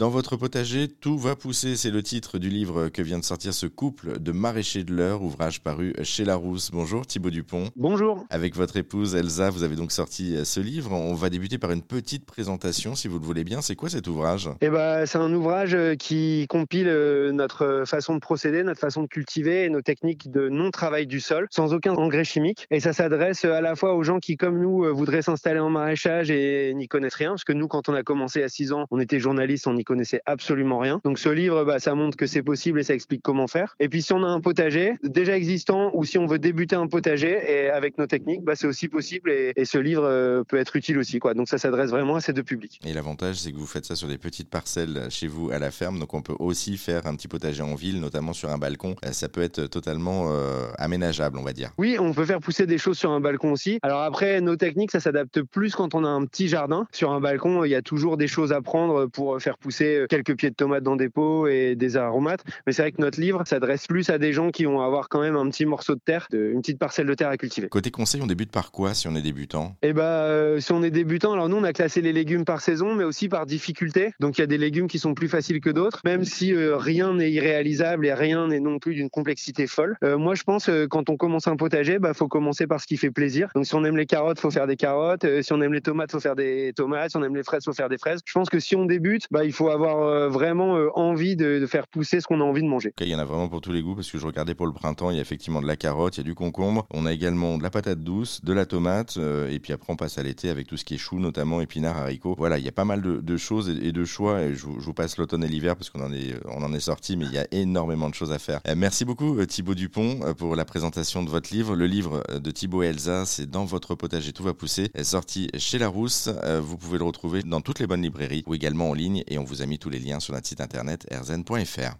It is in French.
Dans votre potager, tout va pousser. C'est le titre du livre que vient de sortir ce couple de maraîchers de l'heure, ouvrage paru chez Larousse. Bonjour Thibaut Dupont. Bonjour. Avec votre épouse Elsa, vous avez donc sorti ce livre. On va débuter par une petite présentation, si vous le voulez bien. C'est quoi cet ouvrage? Eh ben, c'est un ouvrage qui compile euh, notre façon de procéder, notre façon de cultiver et nos techniques de non-travail du sol, sans aucun engrais chimique. Et ça s'adresse à la fois aux gens qui, comme nous, euh, voudraient s'installer en maraîchage et n'y connaissent rien, parce que nous, quand on a commencé à 6 ans, on était journaliste, on n'y connaissait absolument rien. Donc ce livre, bah, ça montre que c'est possible et ça explique comment faire. Et puis si on a un potager déjà existant ou si on veut débuter un potager et avec nos techniques, bah, c'est aussi possible et, ce livre euh, peut être utile aussi. Quoi. Donc ça s'adresse vraiment à ces deux publics. Et l'avantage, c'est que vous faites ça sur des petites parcelles chez vous à la ferme, donc on peut aussi faire un petit potager en ville, notamment sur un balcon. Euh, ça peut être totalement euh, aménageable, on va dire. Oui, on peut faire pousser des choses sur un balcon aussi. Alors après, nos techniques, ça s'adapte plus quand on a un petit jardin. Sur un balcon, il y a toujours des choses à prendre pour faire pousser quelques pieds de tomates dans des pots et des aromates. Mais c'est vrai que notre livre s'adresse plus à des gens qui vont avoir quand même un petit morceau de terre, une petite parcelle de terre à cultiver. Côté conseil, on débute par quoi si on est débutant? Eh ben, euh, si on est débutant, alors nous on a classé les légumes par saison, mais aussi par difficulté. Donc il y a des légumes qui sont plus faciles que d'autres, même si euh, rien n'est irréalisable et rien n'est non plus d'une complexité folle. Euh, moi je pense quand on commence un potager, bah faut commencer par ce qui fait plaisir. Donc si on aime les carottes, faut faire des carottes. si on aime les tomates, faut faire des tomates. Si on aime les fraises, faut faire des fraises. Je pense que si on débute, bah il faut avoir vraiment envie de, faire pousser ce qu'on a envie de manger. il y en a vraiment pour tous les goûts parce que je regardais pour le printemps, il y a effectivement de la carotte, il y a du concombre, on a également de la patate douce, de la tomate et puis après on passe à l'été avec tout ce qui est chou notamment épinards, haricots. Voilà, il y a pas mal de, choses et, de choix. Et je, vous passe l'automne et l'hiver parce qu'on en est, on en est sorti, mais il y a énormément de choses à faire. Euh, merci beaucoup euh, Thibaut Dupont euh, pour la présentation de votre livre. Le livre de Thibaut et Elsa, c'est Dans votre potager tout va pousser, sorti chez Larousse. Vous pouvez le retrouver dans toutes les bonnes librairies ou également en ligne et on a mis tous les liens sur notre site internet rzn.fr.